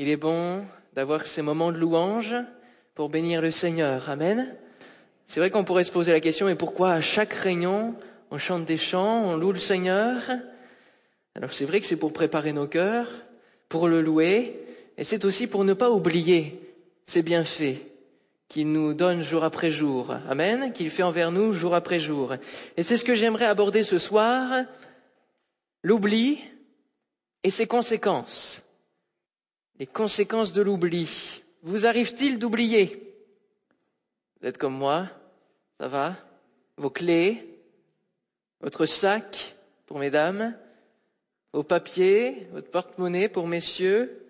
Il est bon d'avoir ces moments de louange pour bénir le Seigneur. Amen. C'est vrai qu'on pourrait se poser la question, mais pourquoi à chaque réunion, on chante des chants, on loue le Seigneur? Alors c'est vrai que c'est pour préparer nos cœurs, pour le louer, et c'est aussi pour ne pas oublier ses bienfaits qu'il nous donne jour après jour. Amen. Qu'il fait envers nous jour après jour. Et c'est ce que j'aimerais aborder ce soir. L'oubli et ses conséquences. Les conséquences de l'oubli. Vous arrive-t-il d'oublier? Vous êtes comme moi. Ça va? Vos clés? Votre sac pour mesdames Vos papiers? Votre porte-monnaie pour messieurs?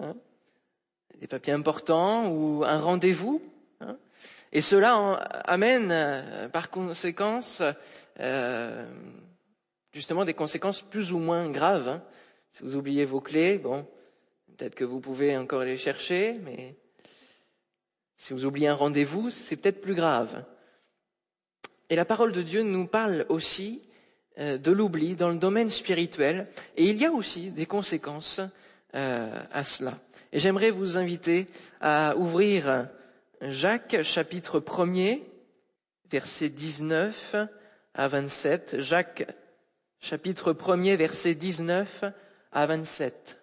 Hein? Des papiers importants ou un rendez-vous? Hein? Et cela amène euh, par conséquence euh, justement des conséquences plus ou moins graves. Hein. Si vous oubliez vos clés, bon, peut-être que vous pouvez encore les chercher, mais si vous oubliez un rendez-vous, c'est peut-être plus grave. Et la parole de Dieu nous parle aussi euh, de l'oubli dans le domaine spirituel, et il y a aussi des conséquences euh, à cela. Et j'aimerais vous inviter à ouvrir Jacques chapitre 1er, versets 19 à 27. Jacques chapitre 1er, verset 19 à 27.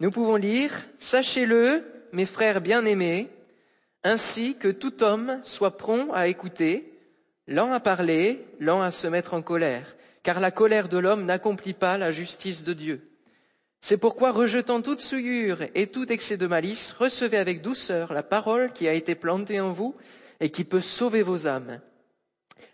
Nous pouvons lire, Sachez-le, mes frères bien-aimés, ainsi que tout homme soit prompt à écouter, lent à parler, lent à se mettre en colère, car la colère de l'homme n'accomplit pas la justice de Dieu. C'est pourquoi, rejetant toute souillure et tout excès de malice, recevez avec douceur la parole qui a été plantée en vous et qui peut sauver vos âmes.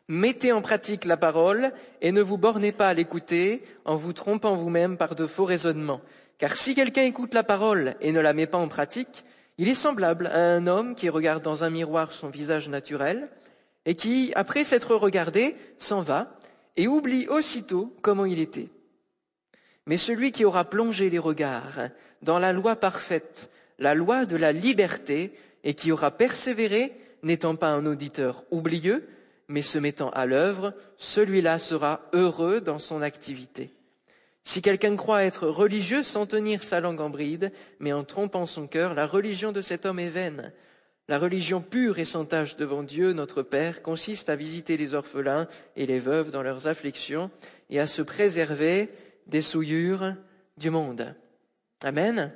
Mettez en pratique la parole et ne vous bornez pas à l'écouter en vous trompant vous-même par de faux raisonnements. Car si quelqu'un écoute la parole et ne la met pas en pratique, il est semblable à un homme qui regarde dans un miroir son visage naturel et qui, après s'être regardé, s'en va et oublie aussitôt comment il était. Mais celui qui aura plongé les regards dans la loi parfaite, la loi de la liberté, et qui aura persévéré, n'étant pas un auditeur oublieux, mais se mettant à l'œuvre, celui-là sera heureux dans son activité. Si quelqu'un croit être religieux sans tenir sa langue en bride, mais en trompant son cœur, la religion de cet homme est vaine. La religion pure et sans tache devant Dieu, notre Père, consiste à visiter les orphelins et les veuves dans leurs afflictions et à se préserver des souillures du monde. Amen.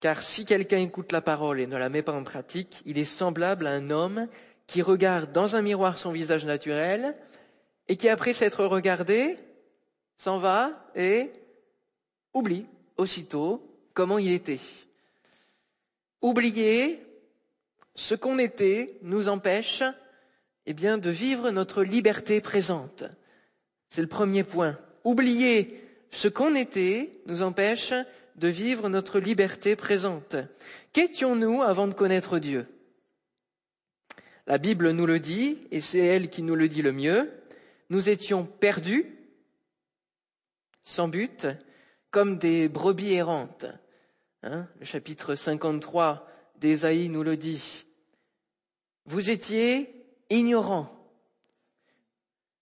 Car si quelqu'un écoute la parole et ne la met pas en pratique, il est semblable à un homme qui regarde dans un miroir son visage naturel et qui, après s'être regardé, s'en va et oublie aussitôt comment il était. Oublier ce qu'on était nous empêche, eh bien, de vivre notre liberté présente. C'est le premier point. Oublier ce qu'on était nous empêche de vivre notre liberté présente. Qu'étions-nous avant de connaître Dieu? La Bible nous le dit, et c'est elle qui nous le dit le mieux. Nous étions perdus, sans but, comme des brebis errantes. Hein le chapitre 53 d'Ésaïe nous le dit. Vous étiez ignorants.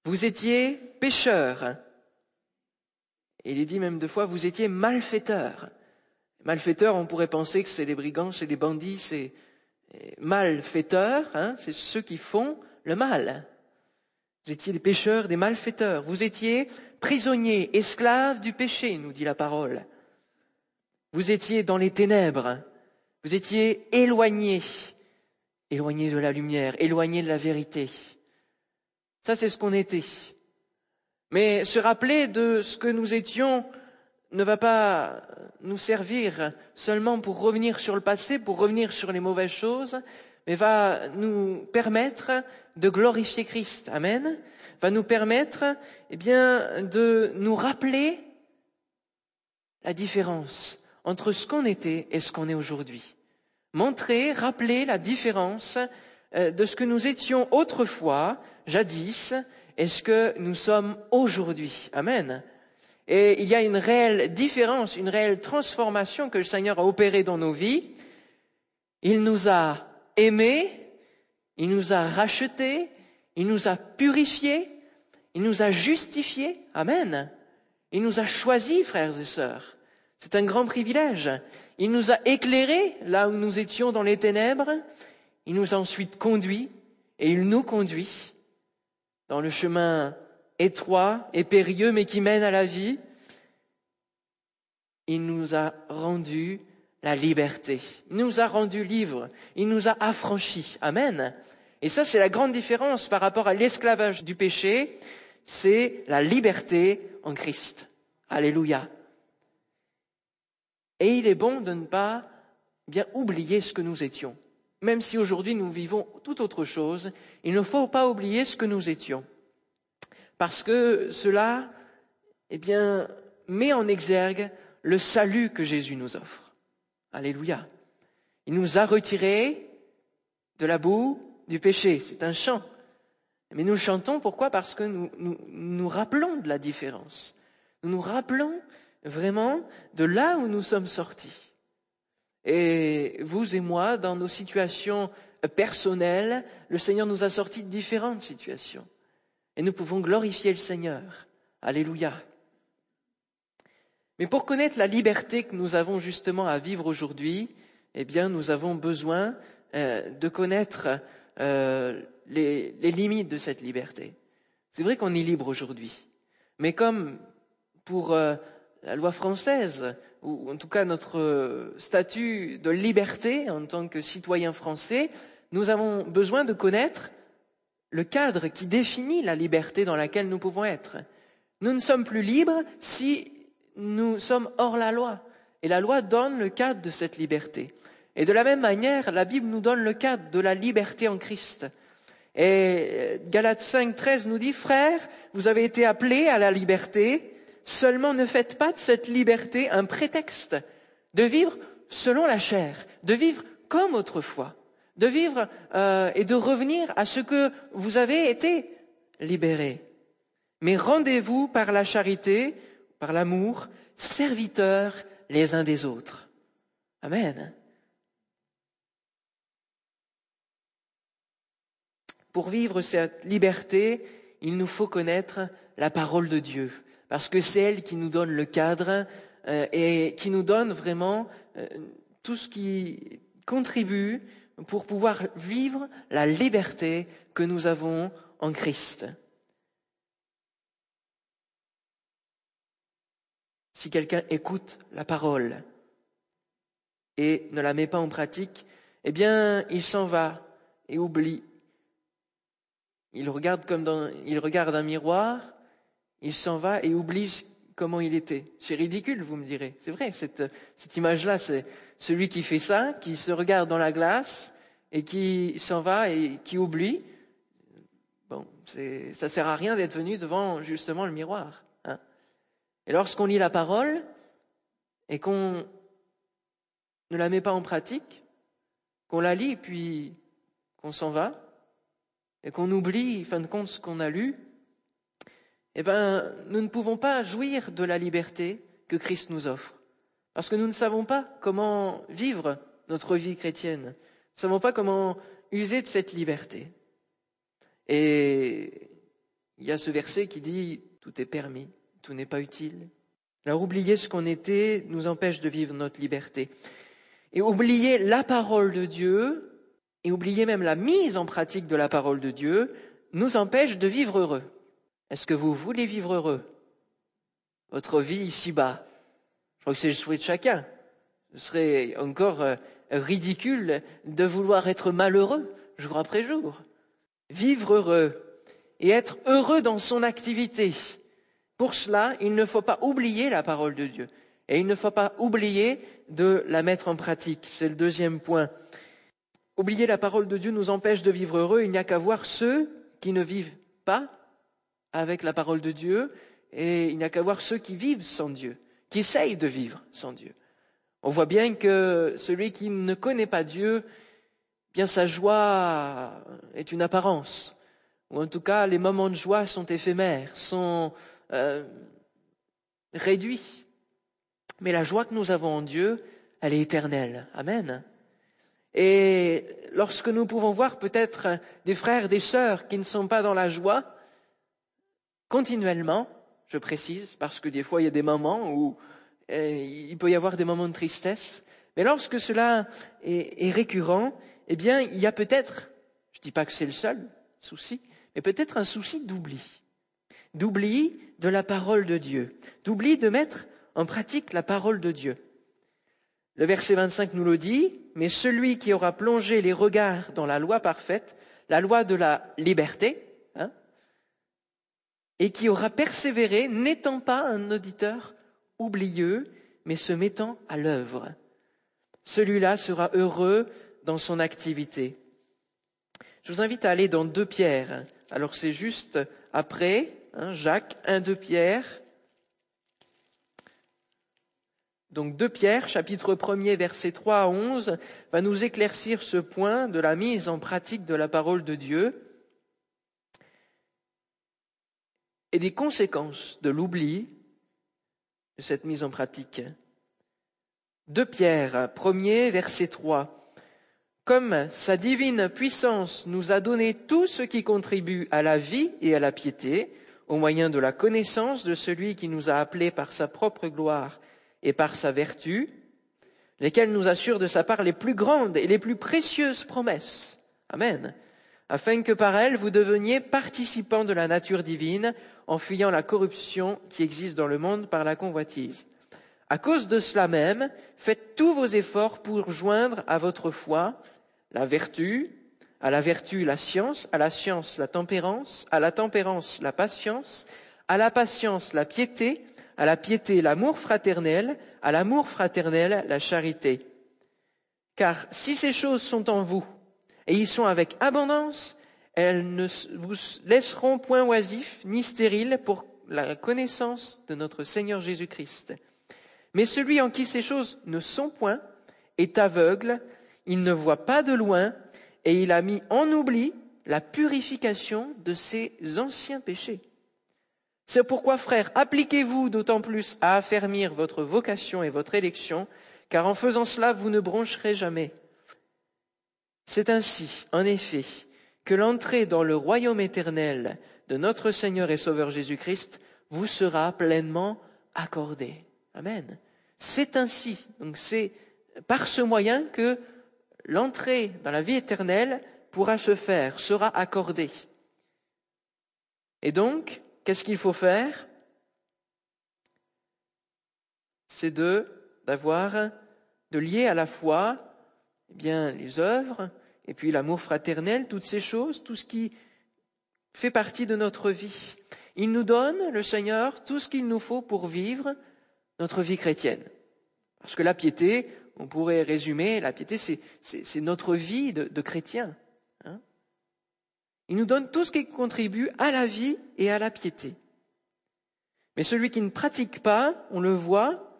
Vous étiez pécheurs. Et il est dit même deux fois, vous étiez malfaiteurs. Malfaiteurs, on pourrait penser que c'est les brigands, c'est les bandits, c'est malfaiteurs, hein, c'est ceux qui font le mal. Vous étiez des pécheurs, des malfaiteurs. Vous étiez prisonniers, esclaves du péché, nous dit la parole. Vous étiez dans les ténèbres. Vous étiez éloignés, éloignés de la lumière, éloignés de la vérité. Ça, c'est ce qu'on était. Mais se rappeler de ce que nous étions ne va pas nous servir seulement pour revenir sur le passé, pour revenir sur les mauvaises choses, mais va nous permettre de glorifier Christ. Amen. Va nous permettre, eh bien, de nous rappeler la différence entre ce qu'on était et ce qu'on est aujourd'hui. Montrer, rappeler la différence euh, de ce que nous étions autrefois, jadis, est ce que nous sommes aujourd'hui. Amen. Et il y a une réelle différence, une réelle transformation que le Seigneur a opérée dans nos vies. Il nous a aimés, il nous a rachetés, il nous a purifiés, il nous a justifiés. Amen. Il nous a choisis, frères et sœurs. C'est un grand privilège. Il nous a éclairés là où nous étions dans les ténèbres. Il nous a ensuite conduits et il nous conduit dans le chemin étroit et périlleux mais qui mène à la vie. Il nous a rendu la liberté. Il nous a rendu libres. Il nous a affranchis. Amen. Et ça, c'est la grande différence par rapport à l'esclavage du péché. C'est la liberté en Christ. Alléluia. Et il est bon de ne pas bien oublier ce que nous étions. Même si aujourd'hui nous vivons tout autre chose, il ne faut pas oublier ce que nous étions. Parce que cela, eh bien, met en exergue le salut que Jésus nous offre. Alléluia. Il nous a retirés de la boue, du péché. C'est un chant. Mais nous chantons pourquoi? Parce que nous, nous nous rappelons de la différence. Nous nous rappelons vraiment de là où nous sommes sortis. Et vous et moi, dans nos situations personnelles, le Seigneur nous a sortis de différentes situations. Et nous pouvons glorifier le Seigneur. Alléluia. Mais pour connaître la liberté que nous avons justement à vivre aujourd'hui, eh bien, nous avons besoin euh, de connaître euh, les, les, limites de cette liberté. C'est vrai qu'on est libre aujourd'hui, mais comme pour euh, la loi française, ou en tout cas notre statut de liberté en tant que citoyen français, nous avons besoin de connaître le cadre qui définit la liberté dans laquelle nous pouvons être. Nous ne sommes plus libres si nous sommes hors la loi. Et la loi donne le cadre de cette liberté. Et de la même manière, la Bible nous donne le cadre de la liberté en Christ. Et Galates 5, 13 nous dit, frères, vous avez été appelés à la liberté, Seulement ne faites pas de cette liberté un prétexte de vivre selon la chair, de vivre comme autrefois, de vivre euh, et de revenir à ce que vous avez été libérés. Mais rendez-vous par la charité, par l'amour, serviteurs les uns des autres. Amen. Pour vivre cette liberté, il nous faut connaître la parole de Dieu parce que c'est elle qui nous donne le cadre euh, et qui nous donne vraiment euh, tout ce qui contribue pour pouvoir vivre la liberté que nous avons en Christ. Si quelqu'un écoute la parole et ne la met pas en pratique, eh bien, il s'en va et oublie. Il regarde comme dans, il regarde un miroir il s'en va et oublie comment il était. C'est ridicule, vous me direz. C'est vrai, cette, cette image-là, c'est celui qui fait ça, qui se regarde dans la glace et qui s'en va et qui oublie. Bon, ça sert à rien d'être venu devant justement le miroir. Et lorsqu'on lit la parole et qu'on ne la met pas en pratique, qu'on la lit puis qu'on s'en va et qu'on oublie, fin de compte, ce qu'on a lu, eh ben, nous ne pouvons pas jouir de la liberté que Christ nous offre. Parce que nous ne savons pas comment vivre notre vie chrétienne. Nous ne savons pas comment user de cette liberté. Et il y a ce verset qui dit tout est permis, tout n'est pas utile. Alors oublier ce qu'on était nous empêche de vivre notre liberté. Et oublier la parole de Dieu, et oublier même la mise en pratique de la parole de Dieu, nous empêche de vivre heureux. Est-ce que vous voulez vivre heureux? Votre vie ici-bas? Je crois que c'est le souhait de chacun. Ce serait encore euh, ridicule de vouloir être malheureux jour après jour. Vivre heureux et être heureux dans son activité. Pour cela, il ne faut pas oublier la parole de Dieu. Et il ne faut pas oublier de la mettre en pratique. C'est le deuxième point. Oublier la parole de Dieu nous empêche de vivre heureux. Il n'y a qu'à voir ceux qui ne vivent pas avec la parole de Dieu et il n'y a qu'à voir ceux qui vivent sans Dieu, qui essayent de vivre sans Dieu. On voit bien que celui qui ne connaît pas Dieu, bien sa joie est une apparence, ou en tout cas les moments de joie sont éphémères, sont euh, réduits. Mais la joie que nous avons en Dieu, elle est éternelle. Amen. Et lorsque nous pouvons voir peut-être des frères, des sœurs qui ne sont pas dans la joie, continuellement, je précise, parce que des fois il y a des moments où eh, il peut y avoir des moments de tristesse. Mais lorsque cela est récurrent, eh bien, il y a peut-être, je ne dis pas que c'est le seul souci, mais peut-être un souci d'oubli. D'oubli de la parole de Dieu. D'oubli de mettre en pratique la parole de Dieu. Le verset 25 nous le dit, mais celui qui aura plongé les regards dans la loi parfaite, la loi de la liberté, hein, et qui aura persévéré, n'étant pas un auditeur oublieux, mais se mettant à l'œuvre. Celui-là sera heureux dans son activité. Je vous invite à aller dans deux pierres. Alors c'est juste après, hein, Jacques, un deux pierres. Donc deux pierres, chapitre 1er, verset 3 à 11, va nous éclaircir ce point de la mise en pratique de la parole de Dieu et des conséquences de l'oubli de cette mise en pratique. Deux Pierre, premier, verset 3. Comme sa divine puissance nous a donné tout ce qui contribue à la vie et à la piété, au moyen de la connaissance de celui qui nous a appelés par sa propre gloire et par sa vertu, lesquels nous assurent de sa part les plus grandes et les plus précieuses promesses. Amen. Afin que par elles vous deveniez participants de la nature divine, en fuyant la corruption qui existe dans le monde par la convoitise. À cause de cela même, faites tous vos efforts pour joindre à votre foi la vertu, à la vertu la science, à la science la tempérance, à la tempérance la patience, à la patience la piété, à la piété l'amour fraternel, à l'amour fraternel la charité. Car si ces choses sont en vous, et y sont avec abondance, elles ne vous laisseront point oisifs ni stériles pour la connaissance de notre Seigneur Jésus-Christ. Mais celui en qui ces choses ne sont point est aveugle, il ne voit pas de loin, et il a mis en oubli la purification de ses anciens péchés. C'est pourquoi, frères, appliquez-vous d'autant plus à affermir votre vocation et votre élection, car en faisant cela, vous ne broncherez jamais. C'est ainsi, en effet, que l'entrée dans le royaume éternel de notre Seigneur et Sauveur Jésus-Christ vous sera pleinement accordée. Amen. C'est ainsi, donc c'est par ce moyen que l'entrée dans la vie éternelle pourra se faire, sera accordée. Et donc, qu'est-ce qu'il faut faire? C'est de d'avoir de lier à la fois eh bien les œuvres et puis l'amour fraternel, toutes ces choses, tout ce qui fait partie de notre vie. Il nous donne, le Seigneur, tout ce qu'il nous faut pour vivre notre vie chrétienne. Parce que la piété, on pourrait résumer, la piété, c'est notre vie de, de chrétien. Hein. Il nous donne tout ce qui contribue à la vie et à la piété. Mais celui qui ne pratique pas, on le voit,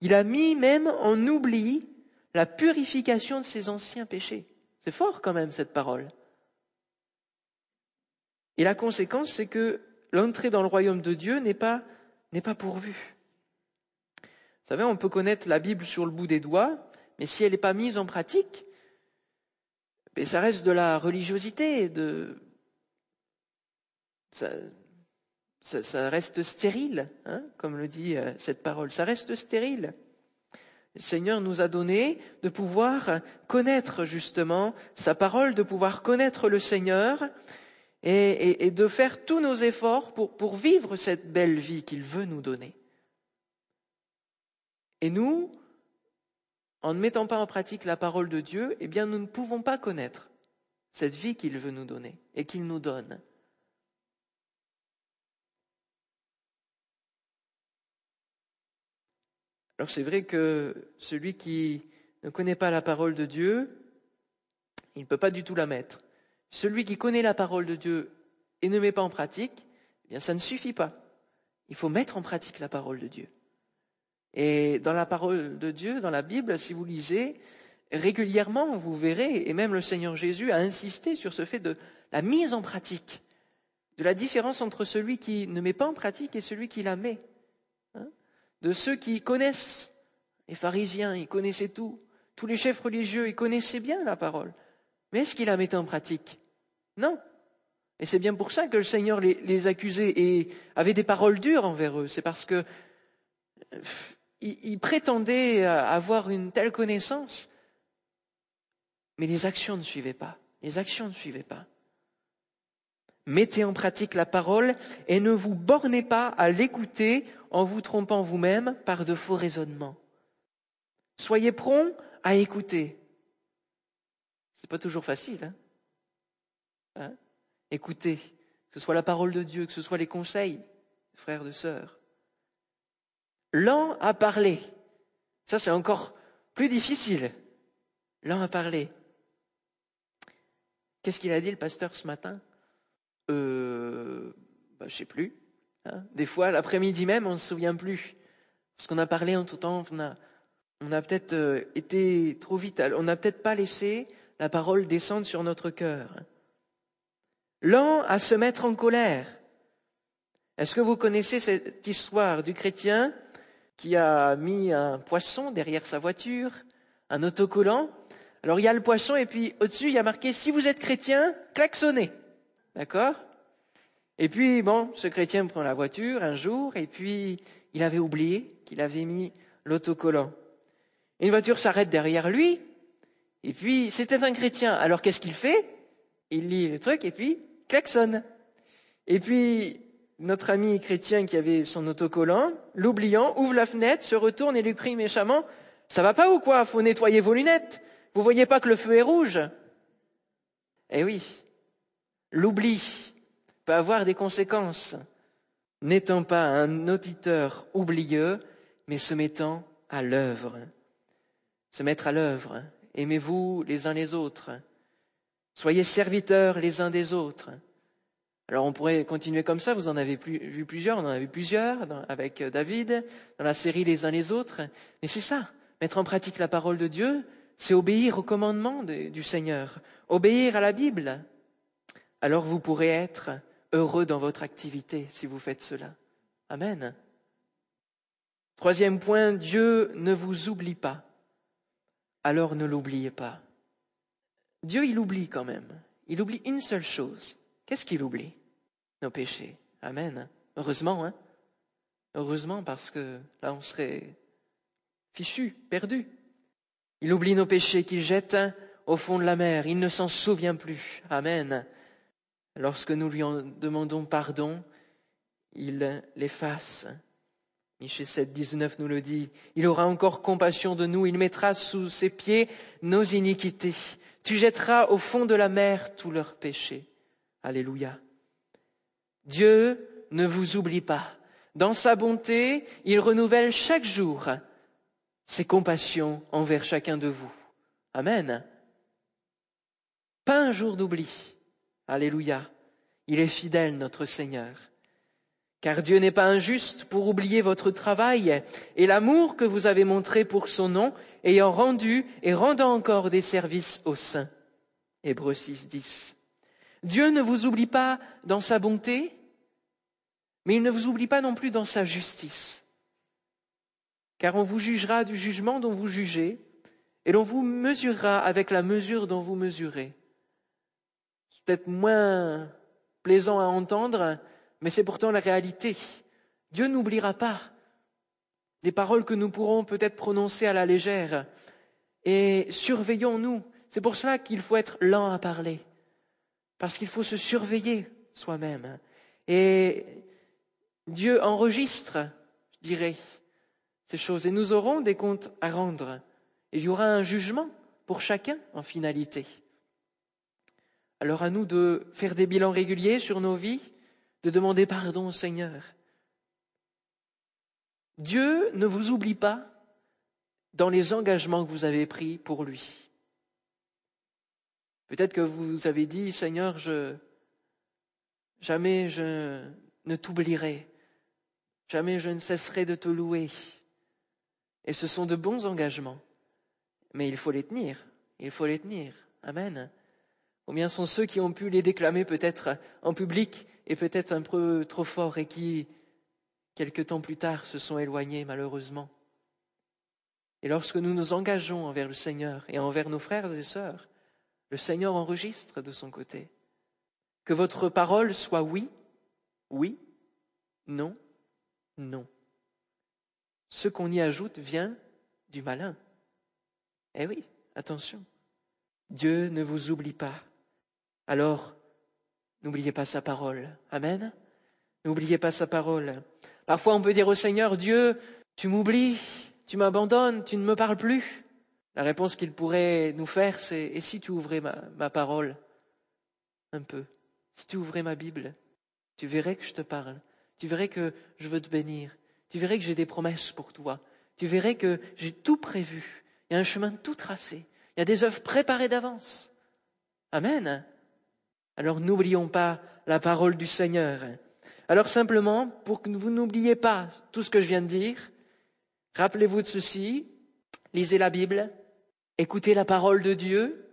il a mis même en oubli la purification de ses anciens péchés. C'est fort quand même cette parole. Et la conséquence, c'est que l'entrée dans le royaume de Dieu n'est pas, n'est pas pourvue. Vous savez, on peut connaître la Bible sur le bout des doigts, mais si elle n'est pas mise en pratique, ben ça reste de la religiosité, de, ça, reste stérile, hein, comme le dit euh, cette parole, ça reste stérile. Le Seigneur nous a donné de pouvoir connaître justement sa parole, de pouvoir connaître le Seigneur et, de faire tous nos efforts pour vivre cette belle vie qu'il veut nous donner. Et nous, en ne mettant pas en pratique la parole de Dieu, eh bien nous ne pouvons pas connaître cette vie qu'il veut nous donner et qu'il nous donne. Alors c'est vrai que celui qui ne connaît pas la parole de Dieu, il ne peut pas du tout la mettre. Celui qui connaît la parole de Dieu et ne met pas en pratique, eh bien ça ne suffit pas. Il faut mettre en pratique la parole de Dieu. Et dans la parole de Dieu, dans la Bible, si vous lisez, régulièrement, vous verrez, et même le Seigneur Jésus a insisté sur ce fait de la mise en pratique, de la différence entre celui qui ne met pas en pratique et celui qui la met de ceux qui connaissent. Les pharisiens, ils connaissaient tout. Tous les chefs religieux, ils connaissaient bien la parole. Mais est-ce qu'ils la mettaient en pratique? Non. Et c'est bien pour ça que le Seigneur les, les, accusait et avait des paroles dures envers eux. C'est parce que ils prétendaient avoir une telle connaissance, mais les actions ne suivaient pas. Les actions ne suivaient pas. Mettez en pratique la parole et ne vous bornez pas à l'écouter en vous trompant vous-même par de faux raisonnements. Soyez prompt à écouter. C'est pas toujours facile, hein, hein? Écouter, que ce soit la parole de Dieu, que ce soit les conseils, frères et sœurs. Lent à parler. Ça, c'est encore plus difficile. Lent à parler. Qu'est-ce qu'il a dit le pasteur ce matin? Euh, bah, Je sais plus. Hein. Des fois, l'après-midi même, on ne se souvient plus. Parce qu'on a parlé en tout temps, on a, on a peut-être euh, été trop vite, on n'a peut-être pas laissé la parole descendre sur notre cœur. Lent à se mettre en colère. Est-ce que vous connaissez cette histoire du chrétien? Qui a mis un poisson derrière sa voiture, un autocollant Alors il y a le poisson et puis au-dessus il y a marqué si vous êtes chrétien, klaxonnez. D'accord? Et puis, bon, ce chrétien prend la voiture un jour et puis il avait oublié qu'il avait mis l'autocollant. Une voiture s'arrête derrière lui et puis c'était un chrétien. Alors qu'est-ce qu'il fait? Il lit le truc et puis klaxonne. Et puis notre ami chrétien qui avait son autocollant, l'oubliant, ouvre la fenêtre, se retourne et lui crie méchamment Ça va pas ou quoi? Faut nettoyer vos lunettes. Vous voyez pas que le feu est rouge Eh oui, L'oubli peut avoir des conséquences, n'étant pas un auditeur oublieux, mais se mettant à l'œuvre. Se mettre à l'œuvre. Aimez-vous les uns les autres. Soyez serviteurs les uns des autres. Alors on pourrait continuer comme ça, vous en avez vu plusieurs, on en a vu plusieurs avec David, dans la série Les uns les autres. Mais c'est ça, mettre en pratique la parole de Dieu, c'est obéir au commandement du Seigneur, obéir à la Bible alors vous pourrez être heureux dans votre activité si vous faites cela. Amen. Troisième point, Dieu ne vous oublie pas. Alors ne l'oubliez pas. Dieu, il oublie quand même. Il oublie une seule chose. Qu'est-ce qu'il oublie? Nos péchés. Amen. Heureusement, hein Heureusement parce que là, on serait fichu, perdu. Il oublie nos péchés qu'il jette au fond de la mer. Il ne s'en souvient plus. Amen. Lorsque nous lui en demandons pardon, il l'efface. Michée 7, 19 nous le dit. Il aura encore compassion de nous. Il mettra sous ses pieds nos iniquités. Tu jetteras au fond de la mer tous leurs péchés. Alléluia. Dieu ne vous oublie pas. Dans sa bonté, il renouvelle chaque jour ses compassions envers chacun de vous. Amen. Pas un jour d'oubli. Alléluia. Il est fidèle, notre Seigneur. Car Dieu n'est pas injuste pour oublier votre travail et l'amour que vous avez montré pour son nom, ayant rendu et rendant encore des services aux saints. Hébreux 6, 10. Dieu ne vous oublie pas dans sa bonté, mais il ne vous oublie pas non plus dans sa justice. Car on vous jugera du jugement dont vous jugez, et l'on vous mesurera avec la mesure dont vous mesurez peut-être moins plaisant à entendre, mais c'est pourtant la réalité. Dieu n'oubliera pas les paroles que nous pourrons peut-être prononcer à la légère. Et surveillons-nous. C'est pour cela qu'il faut être lent à parler. Parce qu'il faut se surveiller soi-même. Et Dieu enregistre, je dirais, ces choses. Et nous aurons des comptes à rendre. il y aura un jugement pour chacun en finalité. Alors à nous de faire des bilans réguliers sur nos vies, de demander pardon au Seigneur. Dieu ne vous oublie pas dans les engagements que vous avez pris pour lui. Peut-être que vous avez dit, Seigneur, je, jamais je ne t'oublierai, jamais je ne cesserai de te louer. Et ce sont de bons engagements, mais il faut les tenir, il faut les tenir. Amen. Combien sont ceux qui ont pu les déclamer peut-être en public et peut-être un peu trop fort et qui, quelque temps plus tard, se sont éloignés malheureusement. Et lorsque nous nous engageons envers le Seigneur et envers nos frères et sœurs, le Seigneur enregistre de son côté. Que votre parole soit oui, oui, non, non. Ce qu'on y ajoute vient du malin. Eh oui, attention. Dieu ne vous oublie pas. Alors, n'oubliez pas sa parole. Amen. N'oubliez pas sa parole. Parfois, on peut dire au Seigneur, Dieu, tu m'oublies, tu m'abandonnes, tu ne me parles plus. La réponse qu'il pourrait nous faire, c'est, et si tu ouvrais ma, parole un peu, si tu ouvrais ma Bible, tu verrais que je te parle, tu verrais que je veux te bénir, tu verrais que j'ai des promesses pour toi, tu verrais que j'ai tout prévu, il y a un chemin tout tracé, il y a des œuvres préparées d'avance. Amen. Alors n'oublions pas la parole du Seigneur. Alors simplement, pour que vous n'oubliez pas tout ce que je viens de dire, rappelez-vous de ceci, lisez la Bible, écoutez la parole de Dieu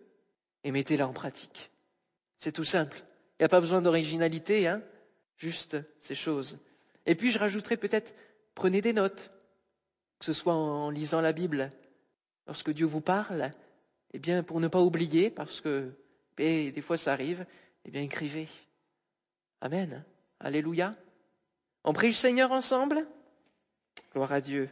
et mettez-la en pratique. C'est tout simple. Il n'y a pas besoin d'originalité, hein juste ces choses. Et puis je rajouterai peut-être, prenez des notes, que ce soit en lisant la Bible. Lorsque Dieu vous parle, eh bien, pour ne pas oublier, parce que eh, des fois ça arrive, eh bien, écrivez. Amen. Alléluia. On prie le Seigneur ensemble? Gloire à Dieu.